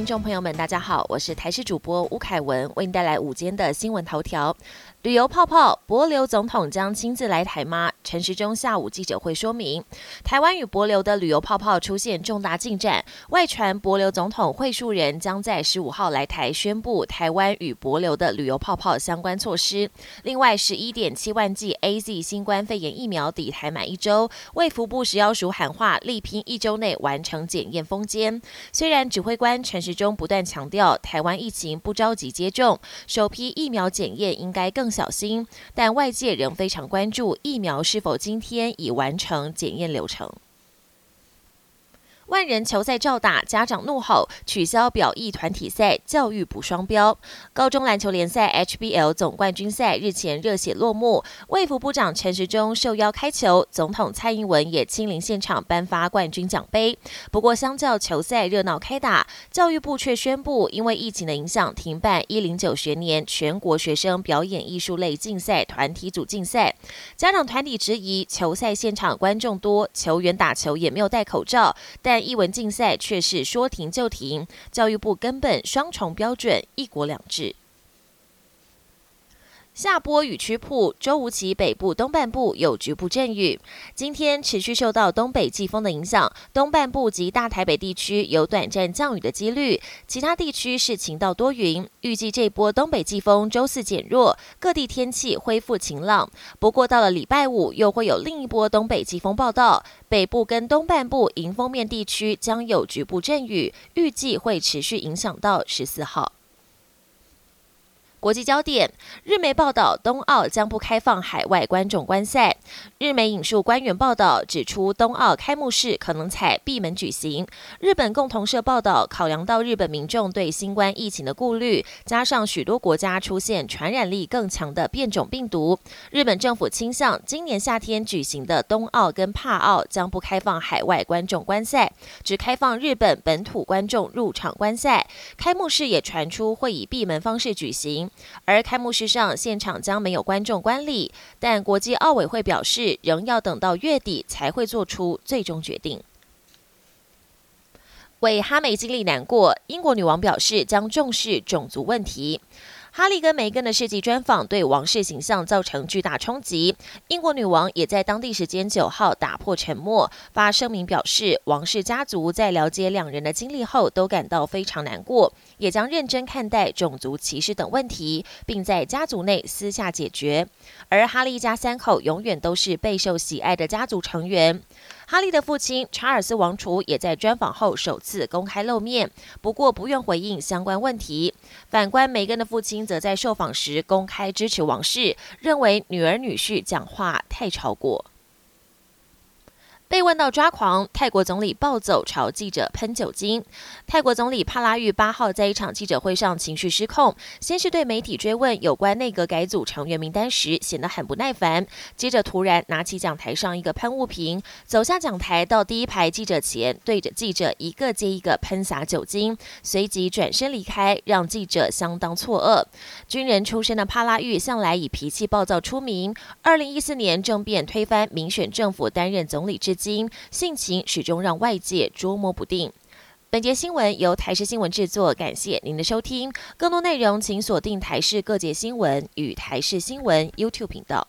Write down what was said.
听众朋友们，大家好，我是台视主播吴凯文，为您带来午间的新闻头条。旅游泡泡，博流总统将亲自来台吗？陈时中下午记者会说明，台湾与博流的旅游泡泡出现重大进展。外传博流总统会述人将在十五号来台宣布台湾与博流的旅游泡泡相关措施。另外，十一点七万剂 A Z 新冠肺炎疫苗抵台满一周，卫福部食药署喊话，力拼一周内完成检验封监。虽然指挥官陈时中不断强调台湾疫情不着急接种，首批疫苗检验应该更。小心，但外界仍非常关注疫苗是否今天已完成检验流程。万人球赛照打，家长怒吼取消表意团体赛，教育补双标。高中篮球联赛 HBL 总冠军赛日前热血落幕，卫福部长陈时中受邀开球，总统蔡英文也亲临现场颁发冠军奖杯。不过，相较球赛热闹开打，教育部却宣布因为疫情的影响，停办一零九学年全国学生表演艺术类竞赛团体组竞赛。家长团体质疑球赛现场观众多，球员打球也没有戴口罩，但艺文竞赛却是说停就停，教育部根本双重标准，一国两制。下波雨区铺，周五起北部东半部有局部阵雨。今天持续受到东北季风的影响，东半部及大台北地区有短暂降雨的几率，其他地区是晴到多云。预计这波东北季风周四减弱，各地天气恢复晴朗。不过到了礼拜五，又会有另一波东北季风报道，北部跟东半部迎风面地区将有局部阵雨，预计会持续影响到十四号。国际焦点：日媒报道，冬奥将不开放海外观众观赛。日媒引述官员报道指出，冬奥开幕式可能采闭门举行。日本共同社报道，考量到日本民众对新冠疫情的顾虑，加上许多国家出现传染力更强的变种病毒，日本政府倾向今年夏天举行的冬奥跟帕奥将不开放海外观众观赛，只开放日本本土观众入场观赛。开幕式也传出会以闭门方式举行。而开幕式上，现场将没有观众观礼，但国际奥委会表示，仍要等到月底才会做出最终决定。为哈梅经历难过，英国女王表示将重视种族问题。哈利跟梅根的世纪专访对王室形象造成巨大冲击。英国女王也在当地时间九号打破沉默，发声明表示，王室家族在了解两人的经历后，都感到非常难过，也将认真看待种族歧视等问题，并在家族内私下解决。而哈利一家三口永远都是备受喜爱的家族成员。哈利的父亲查尔斯王储也在专访后首次公开露面，不过不愿回应相关问题。反观梅根的父亲，则在受访时公开支持王室，认为女儿女婿讲话太超过。被问到抓狂，泰国总理暴走朝记者喷酒精。泰国总理帕拉育八号在一场记者会上情绪失控，先是对媒体追问有关内阁改组成员名单时显得很不耐烦，接着突然拿起讲台上一个喷雾瓶，走下讲台到第一排记者前，对着记者一个接一个喷洒酒精，随即转身离开，让记者相当错愕。军人出身的帕拉育向来以脾气暴躁出名，二零一四年政变推翻民选政府担任总理之。今性情始终让外界捉摸不定。本节新闻由台视新闻制作，感谢您的收听。更多内容请锁定台视各界新闻与台视新闻 YouTube 频道。